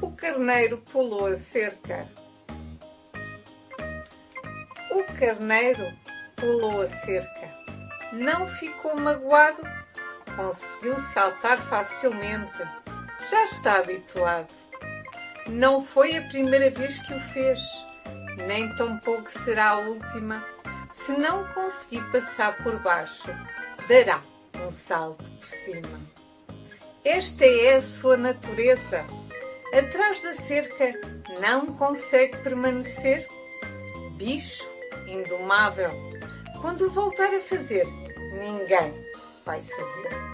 O carneiro pulou a cerca. O carneiro pulou a cerca. Não ficou magoado. Conseguiu saltar facilmente. Já está habituado. Não foi a primeira vez que o fez, nem tampouco será a última. Se não conseguir passar por baixo, dará um salto por cima. Esta é a sua natureza. Atrás da cerca não consegue permanecer. Bicho indomável. Quando voltar a fazer, ninguém vai saber.